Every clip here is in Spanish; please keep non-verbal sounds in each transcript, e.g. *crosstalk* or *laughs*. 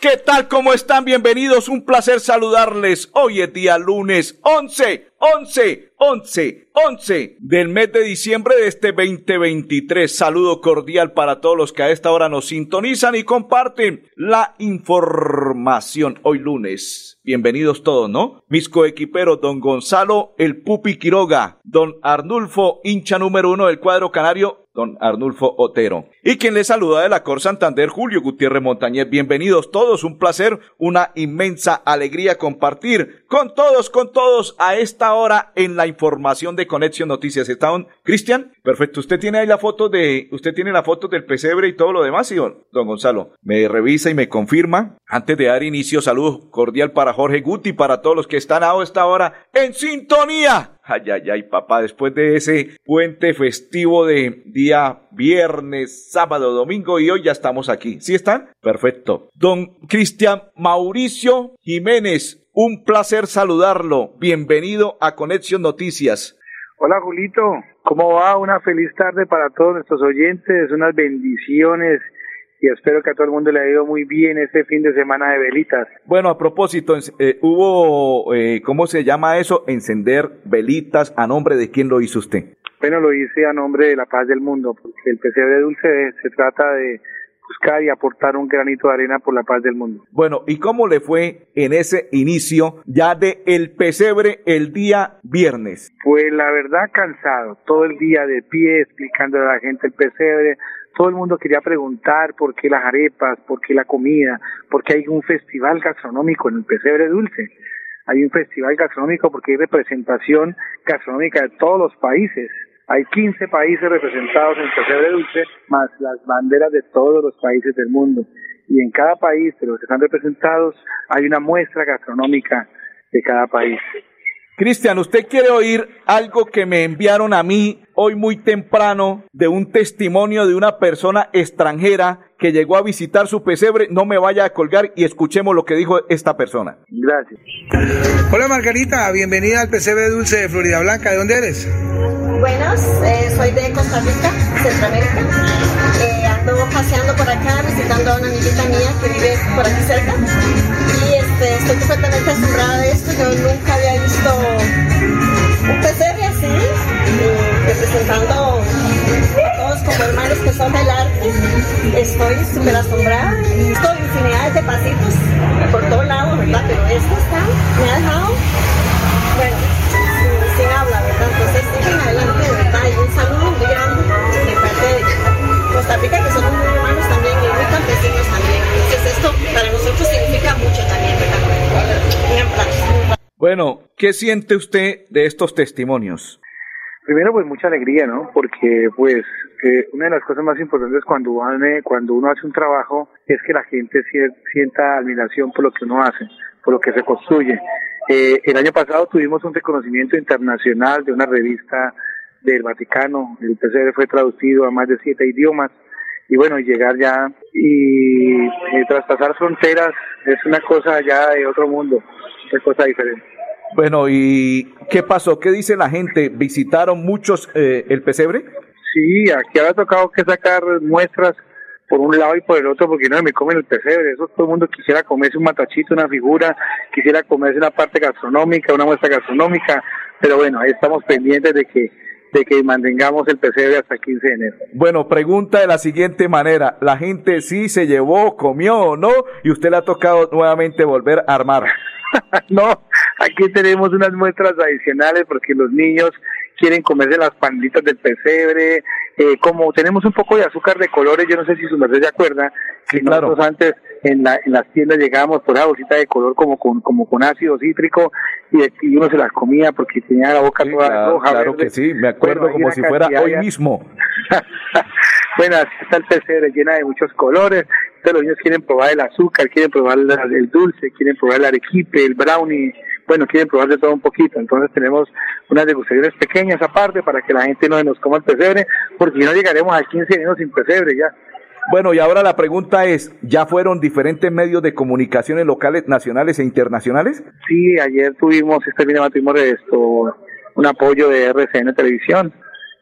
¿qué tal? ¿Cómo están? Bienvenidos. Un placer saludarles. Hoy es día lunes 11, 11, 11, 11 del mes de diciembre de este 2023. Saludo cordial para todos los que a esta hora nos sintonizan y comparten la información. Hoy lunes. Bienvenidos todos, ¿no? Mis coequiperos, don Gonzalo El Pupi Quiroga, don Arnulfo, hincha número uno del cuadro canario, don Arnulfo Otero. Y quien les saluda de la Cor Santander, Julio Gutiérrez Montañez. Bienvenidos todos, un placer, una inmensa alegría compartir con todos, con todos a esta hora en la información de Conexión Noticias. ¿Está Cristian? Perfecto, usted tiene ahí la foto de, usted tiene la foto del pesebre y todo lo demás, ¿sí, don, Gonzalo? Me revisa y me confirma. Antes de dar inicio, saludo cordial para Jorge Guti, para todos los que están a esta hora en sintonía Ay, ay, ay, papá, después de ese puente festivo de día viernes, sábado, domingo y hoy ya estamos aquí. ¿Sí están? Perfecto. Don Cristian Mauricio Jiménez, un placer saludarlo. Bienvenido a Conexión Noticias. Hola Julito, ¿cómo va? Una feliz tarde para todos nuestros oyentes, unas bendiciones y espero que a todo el mundo le haya ido muy bien este fin de semana de velitas. Bueno, a propósito, eh, hubo, eh, ¿cómo se llama eso? Encender velitas, ¿a nombre de quién lo hizo usted? Bueno, lo hice a nombre de la paz del mundo, porque el pesebre dulce se trata de buscar y aportar un granito de arena por la paz del mundo. Bueno, ¿y cómo le fue en ese inicio ya de el pesebre el día viernes? Pues la verdad cansado, todo el día de pie explicando a la gente el pesebre, todo el mundo quería preguntar por qué las arepas, por qué la comida, por qué hay un festival gastronómico en el Pesebre Dulce. Hay un festival gastronómico porque hay representación gastronómica de todos los países. Hay 15 países representados en el Pesebre Dulce, más las banderas de todos los países del mundo. Y en cada país de los que están representados hay una muestra gastronómica de cada país. Cristian, ¿usted quiere oír algo que me enviaron a mí hoy muy temprano de un testimonio de una persona extranjera que llegó a visitar su pesebre? No me vaya a colgar y escuchemos lo que dijo esta persona. Gracias. Hola Margarita, bienvenida al pesebre dulce de Florida Blanca. ¿De dónde eres? Buenas, eh, soy de Costa Rica, Centroamérica. Eh, ando paseando por acá, visitando a una amiguita mía que vive por aquí cerca. Y este, estoy completamente asombrada de esto. Yo nunca había visto un pesebre así, eh, representando todos como hermanos que son del arte. Estoy súper asombrada. Estoy infinidades de pasitos por todos lados, ¿verdad? Pero esto está, me ha dejado, bueno, Entonces, sigan adelante, de verdad. Y un saludo muy grande de parte de Costa Rica, que somos muy hermanos también y muy campesinos también. Entonces, esto para nosotros significa mucho también. Bueno, ¿qué siente usted de estos testimonios? Primero, pues mucha alegría, ¿no? Porque, pues, eh, una de las cosas más importantes cuando uno hace un trabajo es que la gente sienta admiración por lo que uno hace, por lo que se construye. Eh, el año pasado tuvimos un reconocimiento internacional de una revista del Vaticano. El PCR fue traducido a más de siete idiomas. Y bueno, llegar ya y, y traspasar fronteras es una cosa ya de otro mundo, es cosa diferente. Bueno, ¿y qué pasó? ¿Qué dice la gente? ¿Visitaron muchos eh, el pesebre? Sí, aquí había tocado que sacar muestras por un lado y por el otro porque no me comen el pesebre. Eso todo el mundo quisiera comerse un matachito, una figura, quisiera comerse una parte gastronómica, una muestra gastronómica, pero bueno, ahí estamos pendientes de que de que mantengamos el pesebre hasta el 15 de enero. Bueno, pregunta de la siguiente manera, ¿la gente sí se llevó, comió o no? Y usted le ha tocado nuevamente volver a armar. *laughs* no, aquí tenemos unas muestras adicionales porque los niños quieren comerse las panditas del pesebre, eh, como tenemos un poco de azúcar de colores, yo no sé si su merced se acuerda, que Sí, claro. nosotros antes en, la, en las tiendas llegábamos por esa bolsita de color como con, como con ácido cítrico y, y uno se las comía porque tenía la boca Sí, toda claro, roja. claro verde. que sí, me acuerdo Bueno, como una si fuera hoy ya- mismo. *laughs* bueno, así está el pesebre llena de muchos colores Entonces los niños quieren probar el azúcar, quieren probar el dulce, quieren probar el arequipe, el brownie, bueno, quieren probar de todo un poquito. Entonces tenemos unas degustaciones pequeñas aparte para que la gente no nos coma el pesebre, porque si no llegaremos a 15 años sin pesebre ya. Bueno, y ahora la pregunta es, ¿ya fueron diferentes medios de comunicaciones locales, nacionales e internacionales? Sí, ayer tuvimos, este fin tuvimos esto, un apoyo de RCN Televisión.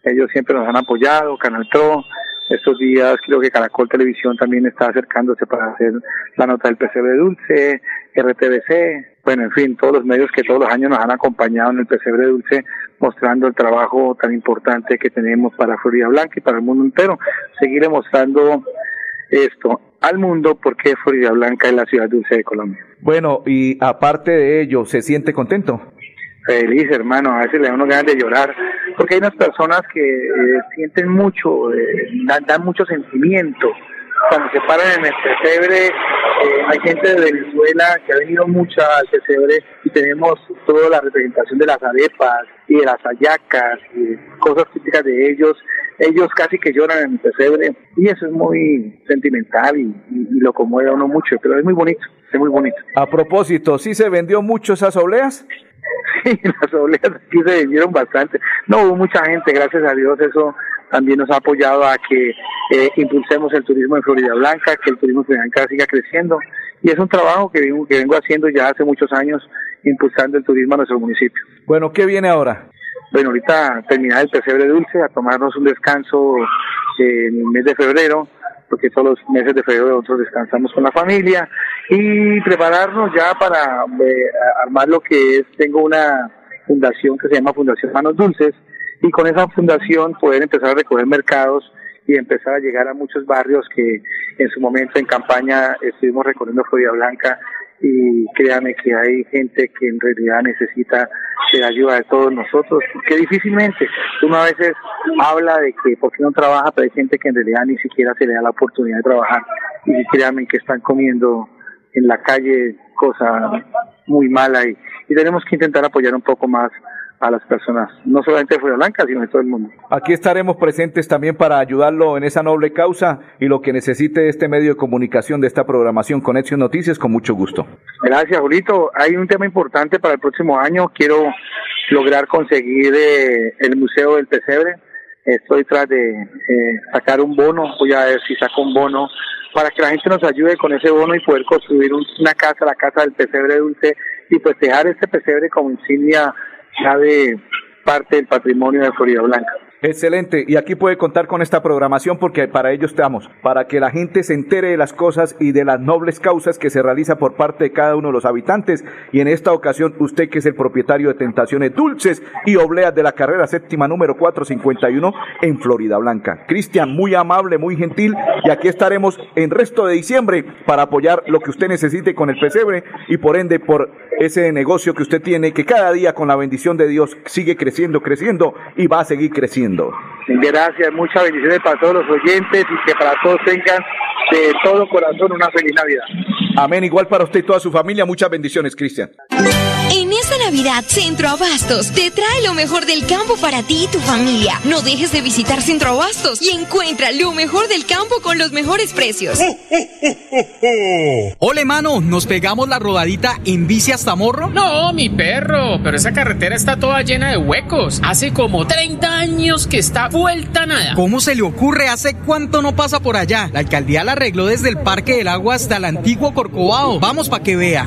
Ellos siempre nos han apoyado, Canal Tro. Estos días creo que Caracol Televisión también está acercándose para hacer la nota del PCB Dulce, RTBC, bueno, en fin, todos los medios que todos los años nos han acompañado en el Pesebre Dulce, mostrando el trabajo tan importante que tenemos para Florida Blanca y para el mundo entero. Seguiré mostrando esto al mundo porque Florida Blanca es la ciudad dulce de Colombia. Bueno, y aparte de ello, ¿se siente contento? Feliz, hermano, a veces le da uno ganas de llorar, porque hay unas personas que eh, sienten mucho, eh, dan, dan mucho sentimiento cuando se paran en el pesebre, eh, hay gente de Venezuela que ha venido mucho al pesebre y tenemos toda la representación de las arepas y de las ayacas y cosas típicas de ellos. Ellos casi que lloran en el pesebre y eso es muy sentimental y, lo conmueve a uno mucho, pero es muy bonito, es muy bonito. A propósito, ¿sí se vendió mucho esas obleas? *laughs* Sí, las obleas aquí se vendieron bastante. No hubo mucha gente, gracias a Dios, eso también nos ha apoyado a que eh, impulsemos el turismo en Florida Blanca, que el turismo en Florida Blanca siga creciendo. Y es un trabajo que vengo, que vengo haciendo ya hace muchos años, impulsando el turismo a nuestro municipio. Bueno, ¿qué viene ahora? Bueno, ahorita terminar el pesebre dulce, a tomarnos un descanso en el mes de febrero, porque todos los meses de febrero nosotros descansamos con la familia y prepararnos ya para eh, armar lo que es, tengo una fundación que se llama Fundación Manos Dulces, y con esa fundación poder empezar a recoger mercados y empezar a llegar a muchos barrios que en su momento en campaña estuvimos recorriendo Florida Blanca y créanme que hay gente que en realidad necesita la ayuda de todos nosotros, que difícilmente uno a veces habla de que por qué no trabaja, pero hay gente que en realidad ni siquiera se le da la oportunidad de trabajar y créanme que están comiendo en la calle cosa muy mala y, y tenemos que intentar apoyar un poco más a las personas, no solamente de Fuera Blanca, sino de todo el mundo. Aquí estaremos presentes también para ayudarlo en esa noble causa y lo que necesite este medio de comunicación de esta programación Conexión Noticias, con mucho gusto. Gracias, Julito. Hay un tema importante para el próximo año. Quiero lograr conseguir eh, el Museo del Pesebre. Estoy tras de eh, sacar un bono, voy a ver si saco un bono para que la gente nos ayude con ese bono y poder construir una casa, la casa del pesebre dulce y pues dejar este pesebre como insignia de parte del patrimonio de Florida Blanca. Excelente, y aquí puede contar con esta programación porque para ello estamos, para que la gente se entere de las cosas y de las nobles causas que se realiza por parte de cada uno de los habitantes. Y en esta ocasión, usted que es el propietario de Tentaciones Dulces y Obleas de la carrera séptima número 451 en Florida Blanca. Cristian, muy amable, muy gentil, y aquí estaremos en resto de diciembre para apoyar lo que usted necesite con el pesebre y por ende por ese negocio que usted tiene que cada día con la bendición de Dios sigue creciendo, creciendo y va a seguir creciendo. Gracias, muchas bendiciones para todos los oyentes y que para todos tengan de todo corazón una feliz Navidad. Amén, igual para usted y toda su familia, muchas bendiciones, Cristian. En esta Navidad, Centro Abastos te trae lo mejor del campo para ti y tu familia. No dejes de visitar Centro Abastos y encuentra lo mejor del campo con los mejores precios. Ole, mano, ¿nos pegamos la rodadita en bici hasta Morro? No, mi perro, pero esa carretera está toda llena de huecos. Hace como 30 años que está vuelta nada. ¿Cómo se le ocurre? ¿Hace cuánto no pasa por allá? La alcaldía la arregló desde el Parque del Agua hasta el antiguo Corcovado. Vamos para que vea.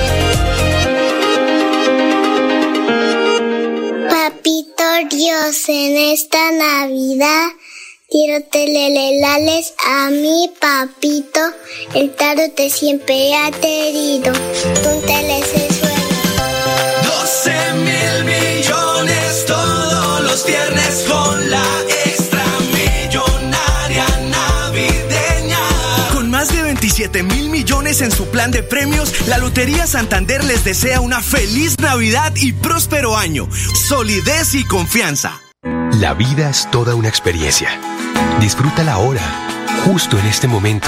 Dios, en esta Navidad quiero telelelales a mi papito. El tarot te siempre ha querido. Un suelo. 12 mil millones todos los viernes con la extra millonaria navideña. Con más de 27 mil en su plan de premios, la Lotería Santander les desea una feliz Navidad y próspero año. Solidez y confianza. La vida es toda una experiencia. Disfrútala ahora, justo en este momento.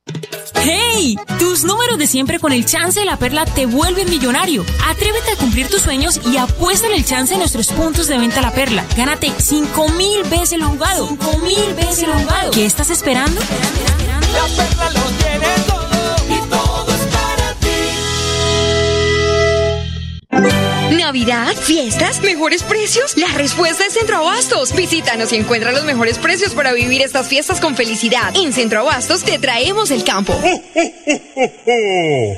¡Hey! Tus números de siempre con el chance de la perla te vuelven millonario. Atrévete a cumplir tus sueños y apuesta en el chance de nuestros puntos de venta la perla. Gánate 5 mil veces lo jugado. 5 mil veces lo jugado. ¿Qué estás esperando? La perla lo tiene Navidad, fiestas, mejores precios. La respuesta es Centro Abastos. Visítanos y encuentra los mejores precios para vivir estas fiestas con felicidad. En Centro Abastos te traemos el campo.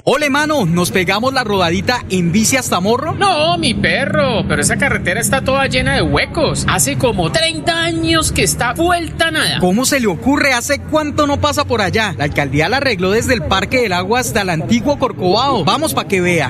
Ole, mano, ¿nos pegamos la rodadita en bici hasta Morro? No, mi perro, pero esa carretera está toda llena de huecos. Hace como 30 años que está vuelta nada. ¿Cómo se le ocurre? ¿Hace cuánto no pasa por allá? La alcaldía la arregló desde el Parque del Agua hasta el antiguo Corcovado. Vamos para que vea.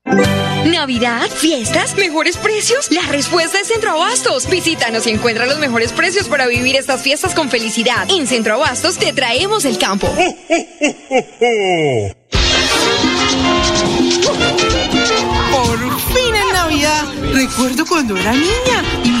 Navidad, fiestas, mejores precios. La respuesta es Centro Abastos. Visítanos y encuentra los mejores precios para vivir estas fiestas con felicidad. En Centro Abastos te traemos el campo. Por fin en Navidad. Recuerdo cuando era niña y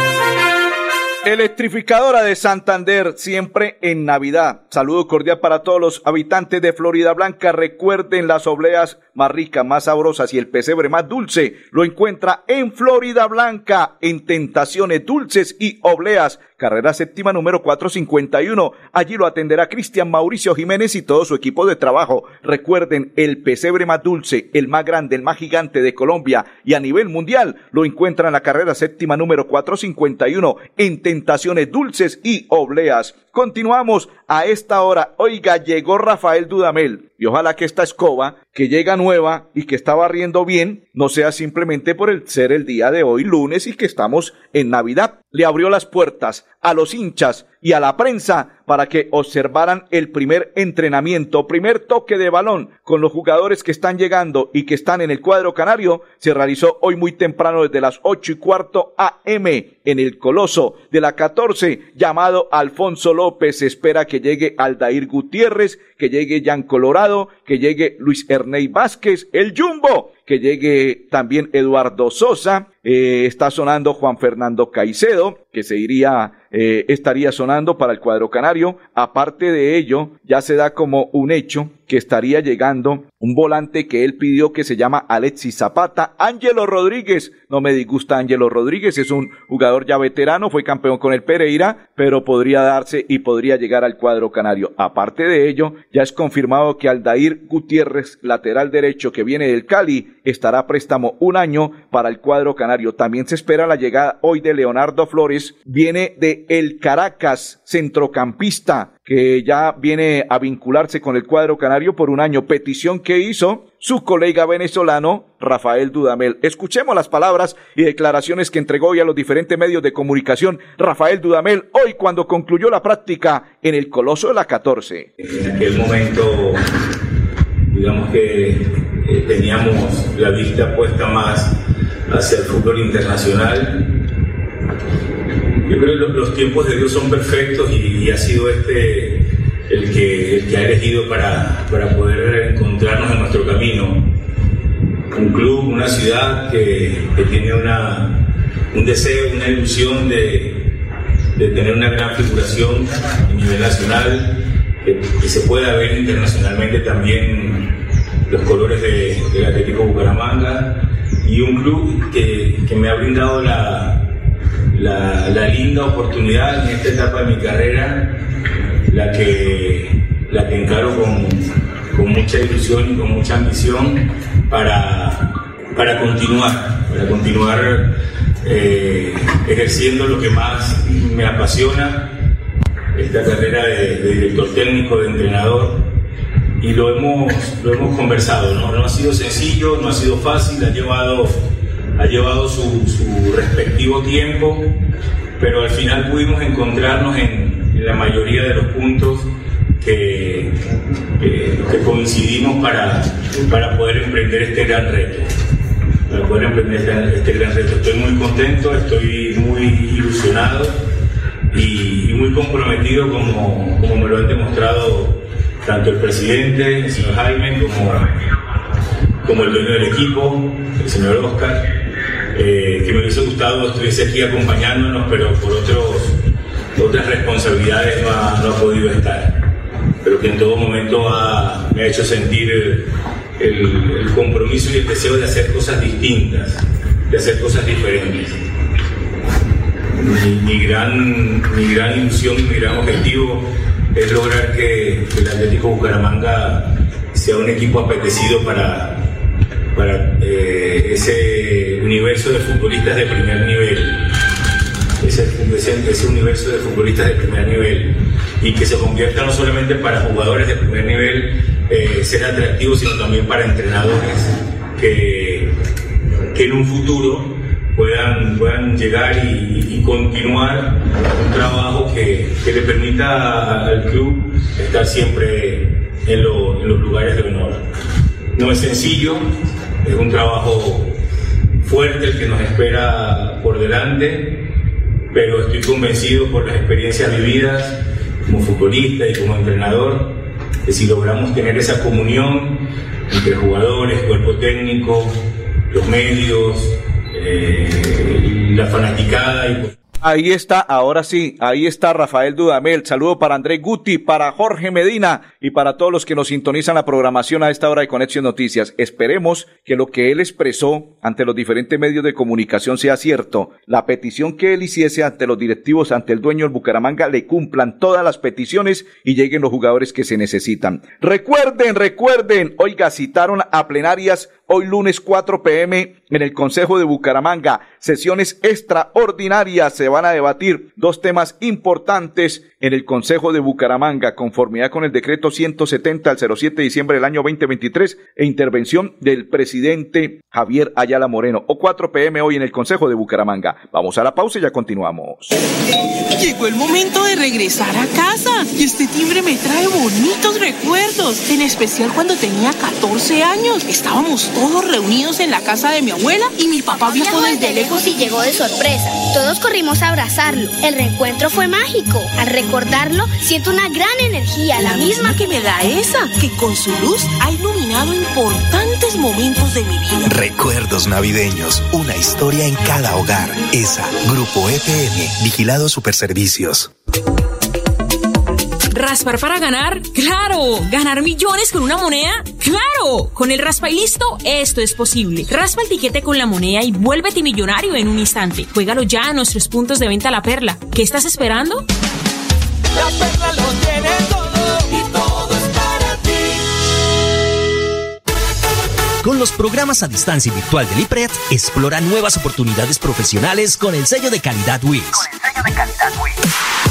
Electrificadora de Santander, siempre en Navidad. Saludo cordial para todos los habitantes de Florida Blanca. Recuerden las obleas más ricas, más sabrosas y el pesebre más dulce. Lo encuentra en Florida Blanca, en Tentaciones Dulces y Obleas. Carrera séptima número 451. Allí lo atenderá Cristian Mauricio Jiménez y todo su equipo de trabajo. Recuerden, el pesebre más dulce, el más grande, el más gigante de Colombia y a nivel mundial lo encuentra en la carrera séptima número 451 en Dulces y Obleas. Continuamos a esta hora. Oiga, llegó Rafael Dudamel y ojalá que esta escoba que llega nueva y que está barriendo bien no sea simplemente por el ser el día de hoy lunes y que estamos en Navidad. Le abrió las puertas a los hinchas y a la prensa para que observaran el primer entrenamiento, primer toque de balón con los jugadores que están llegando y que están en el cuadro canario, se realizó hoy muy temprano desde las ocho y cuarto AM en el Coloso de la 14 llamado Alfonso López. Se espera que llegue Aldair Gutiérrez, que llegue Jan Colorado, que llegue Luis Ernei Vázquez, el Jumbo, que llegue también Eduardo Sosa, eh, está sonando Juan Fernando Caicedo, que se iría, eh, estaría sonando para el cuadro canario. Aparte de ello, ya se da como un hecho que estaría llegando un volante que él pidió que se llama Alexis Zapata. Ángelo Rodríguez, no me disgusta Ángelo Rodríguez, es un jugador ya veterano, fue campeón con el Pereira, pero podría darse y podría llegar al cuadro canario. Aparte de ello, ya es confirmado que Aldair Gutiérrez, lateral derecho que viene del Cali, estará préstamo un año para el cuadro canario. También se espera la llegada hoy de Leonardo Flores, viene de El Caracas, centrocampista, que ya viene a vincularse con el cuadro canario por un año, petición que hizo su colega venezolano Rafael Dudamel. Escuchemos las palabras y declaraciones que entregó hoy a los diferentes medios de comunicación Rafael Dudamel hoy cuando concluyó la práctica en el Coloso de la 14. En aquel momento, digamos que eh, teníamos la vista puesta más hacia el fútbol internacional. Yo creo que los tiempos de Dios son perfectos y, ha sido este el que, el que ha elegido para, para poder encontrarnos en nuestro camino. Un club, una ciudad que, que tiene una, un deseo, una ilusión de, de, tener una gran figuración a nivel nacional, que, se pueda ver internacionalmente también los colores de, del Atlético Bucaramanga y un club que, que me ha brindado la, la, linda oportunidad en esta etapa de mi carrera, la que, la que encaro con, con mucha ilusión y con mucha ambición para, para continuar, para continuar eh, ejerciendo lo que más me apasiona, esta carrera de, director técnico, de entrenador, y lo hemos, lo hemos conversado, ¿no? no ha sido sencillo, no ha sido fácil, ha llevado ha llevado su, su, respectivo tiempo, pero al final pudimos encontrarnos en, en la mayoría de los puntos que, que, que, coincidimos para, para poder emprender este gran reto. Para poder emprender este, este gran reto. Estoy muy contento, estoy muy ilusionado y, y muy comprometido como, como me lo han demostrado tanto el presidente, el señor Jaime, como, como el dueño del equipo, el señor Oscar eh, que me hubiese gustado estuviese aquí acompañándonos, pero por otros, otras responsabilidades no ha, no ha, podido estar. Pero que en todo momento me ha hecho sentir el, compromiso y el deseo de hacer cosas distintas, de hacer cosas diferentes. Mi gran, mi gran ilusión, mi gran objetivo es lograr que, el Atlético Bucaramanga sea un equipo apetecido para, para eh, ese universo de futbolistas de primer nivel, ese, universo de futbolistas de primer nivel, y que se convierta no solamente para jugadores de primer nivel eh, ser atractivos, sino también para entrenadores que, que en un futuro puedan, puedan llegar y, y continuar un trabajo que, que, le permita al club estar siempre en, lo, en los lugares de honor. No es sencillo, es un trabajo fuerte el que nos espera por delante, pero estoy convencido por las experiencias vividas como futbolista y como entrenador, que si logramos tener esa comunión entre jugadores, cuerpo técnico, los medios, eh, la fanaticada y Ahí está, ahora sí, ahí está Rafael Dudamel. Saludo para André Guti, para Jorge Medina y para todos los que nos sintonizan la programación a esta hora de Conexión Noticias. Esperemos que lo que él expresó ante los diferentes medios de comunicación sea cierto. La petición que él hiciese ante los directivos, ante el dueño del Bucaramanga, le cumplan todas las peticiones y lleguen los jugadores que se necesitan. Recuerden, recuerden, oiga, citaron a plenarias hoy lunes 4 pm en el Consejo de Bucaramanga. Sesiones extraordinarias. Se van a debatir dos temas importantes en el Consejo de Bucaramanga, conformidad con el decreto 170 al 07 de diciembre del año 2023 e intervención del presidente Javier Ayala Moreno. O 4 pm hoy en el Consejo de Bucaramanga. Vamos a la pausa y ya continuamos. Llegó el momento de regresar a casa y este timbre me trae bonitos recuerdos, en especial cuando tenía 14 años. Estábamos todos reunidos en la casa de mi abuela y mi papá viajó desde lejos y llegó de sorpresa. Todos corrimos a abrazarlo. El reencuentro fue mágico. Al recordarlo, siento una gran energía, la, la misma, misma que me da esa, que con su luz ha iluminado importantes importantes momentos de mi vida. Recuerdos navideños, una historia en cada hogar. ESA, Grupo EPM, Vigilado Superservicios. ¿Raspar para ganar? ¡Claro! ¿Ganar millones con una moneda? ¡Claro! Con el raspa y listo, esto es posible. Raspa el tiquete con la moneda y vuélvete millonario en un instante. Juégalo ya a nuestros puntos de venta La Perla. ¿Qué estás esperando? La Perla lo tiene todo y todo es para ti. Con los programas a distancia y virtual del IPRED, explora nuevas oportunidades profesionales con el sello de calidad WIS. Con el sello de calidad WIS.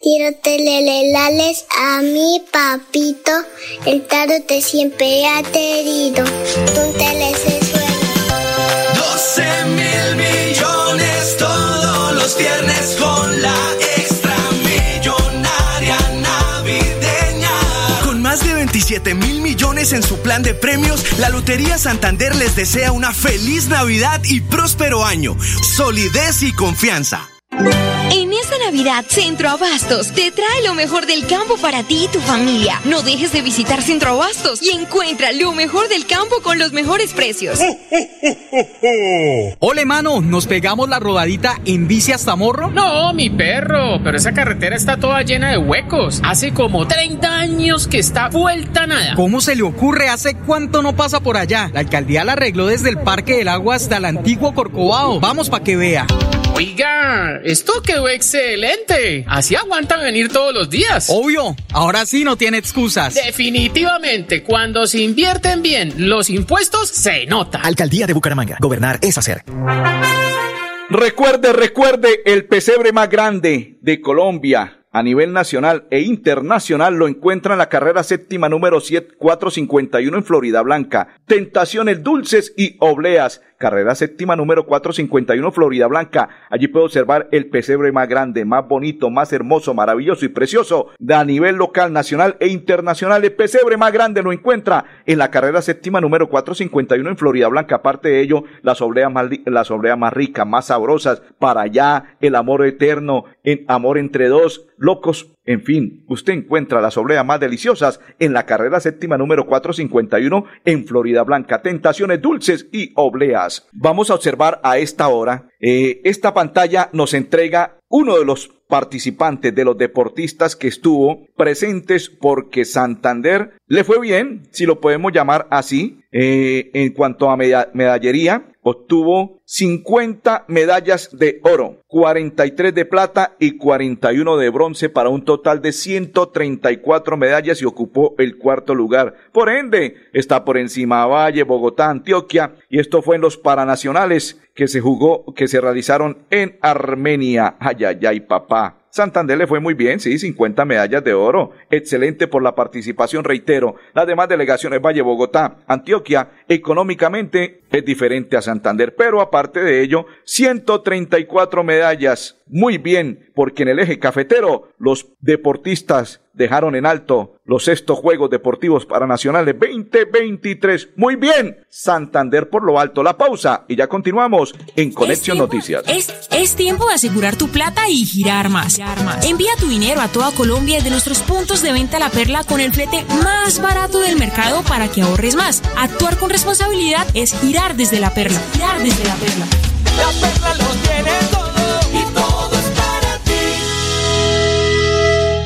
quiero telelelales a mi papito. El te siempre ha querido. Tú te les 12 mil millones todos los viernes con la extra millonaria navideña. Con más de 27 mil millones en su plan de premios, la Lotería Santander les desea una feliz Navidad y próspero año. Solidez y confianza. En esta Navidad, Centro Abastos te trae lo mejor del campo para ti y tu familia. No dejes de visitar Centro Abastos y encuentra lo mejor del campo con los mejores precios. Ole, mano, ¿nos pegamos la rodadita en bici hasta Morro? No, mi perro, pero esa carretera está toda llena de huecos. Hace como 30 años que está vuelta nada. ¿Cómo se le ocurre? ¿Hace cuánto no pasa por allá? La alcaldía la arregló desde el Parque del Agua hasta el antiguo Corcovado. Vamos para que vea. Oiga, esto quedó excelente. Así aguantan venir todos los días. Obvio, ahora sí no tiene excusas. Definitivamente, cuando se invierten bien los impuestos, se nota. Alcaldía de Bucaramanga. Gobernar es hacer. Recuerde, recuerde, el pesebre más grande de Colombia a nivel nacional e internacional lo encuentra en la carrera séptima número 451 en Florida Blanca. Tentaciones dulces y obleas. Carrera séptima número 451 Florida Blanca. Allí puede observar el pesebre más grande, más bonito, más hermoso, maravilloso y precioso de a nivel local, nacional e internacional. El pesebre más grande lo encuentra en la carrera séptima número 451 en Florida Blanca. Aparte de ello, las obleas más, las obleas más ricas, más sabrosas. Para allá, el amor eterno, en amor entre dos locos. En fin, usted encuentra las obleas más deliciosas en la carrera séptima número 451 en Florida Blanca. Tentaciones dulces y obleas. Vamos a observar a esta hora. eh, esta pantalla nos entrega uno de los participantes, de los deportistas que estuvo presentes porque Santander le fue bien, si lo podemos llamar así, eh, en cuanto a meda- medallería. Obtuvo 50 medallas de oro, 43 de plata y 41 de bronce para un total de 134 medallas y ocupó el cuarto lugar. Por ende, está por encima Valle, Bogotá, Antioquia y esto fue en los Paranacionales que se jugó, que se realizaron en Armenia. Ay, ay, ay, papá. Santander le fue muy bien, sí, 50 medallas de oro. Excelente por la participación, reitero. Las demás delegaciones Valle, Bogotá, Antioquia, económicamente es diferente a Santander, pero aparte de ello, 134 medallas. Muy bien, porque en el eje cafetero los deportistas dejaron en alto los sextos Juegos Deportivos Paranacionales 2023. Muy bien, Santander por lo alto. La pausa y ya continuamos en Conexión Noticias. Es, es tiempo de asegurar tu plata y girar más. Envía tu dinero a toda Colombia desde nuestros puntos de venta La Perla con el flete más barato del mercado para que ahorres más. Actuar con responsabilidad es girar desde La Perla. Girar desde La Perla. La perla lo tiene todo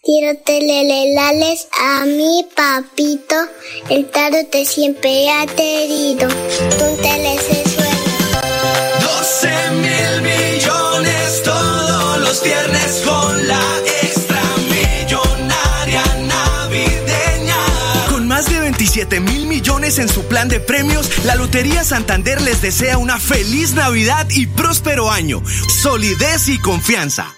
Quiero telelelales a mi papito, el te siempre ha querido. Tú te suena. 12 mil millones todos los viernes con la extra millonaria navideña. Con más de 27 mil millones en su plan de premios, la Lotería Santander les desea una feliz Navidad y próspero año. Solidez y confianza.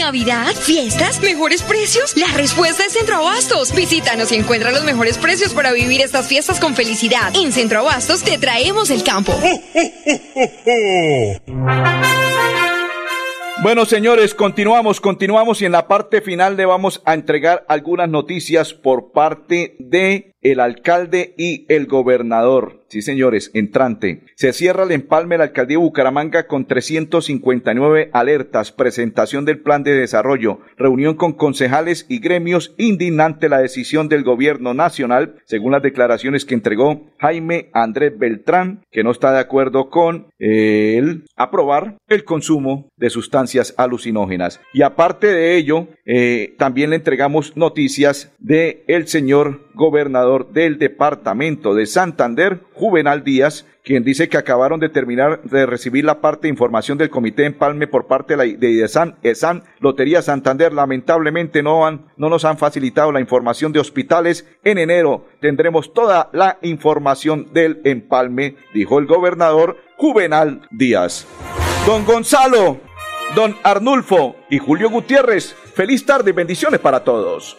Navidad, fiestas, mejores precios. La respuesta es Centro Abastos. Visítanos y encuentra los mejores precios para vivir estas fiestas con felicidad. En Centro Abastos te traemos el campo. Bueno, señores, continuamos, continuamos y en la parte final le vamos a entregar algunas noticias por parte de el alcalde y el gobernador. Sí, señores, entrante. Se cierra el empalme de la alcaldía de Bucaramanga con 359 alertas, presentación del plan de desarrollo, reunión con concejales y gremios, indignante la decisión del gobierno nacional, según las declaraciones que entregó Jaime Andrés Beltrán, que no está de acuerdo con el aprobar el consumo de sustancias alucinógenas. Y aparte de ello, eh, también le entregamos noticias de el señor gobernador del departamento de Santander, Juvenal Díaz, quien dice que acabaron de terminar de recibir la parte de información del Comité Empalme por parte de, de ESAN, Lotería Santander. Lamentablemente no, han, no nos han facilitado la información de hospitales. En enero tendremos toda la información del empalme, dijo el gobernador Juvenal Díaz. Don Gonzalo, don Arnulfo y Julio Gutiérrez, feliz tarde y bendiciones para todos.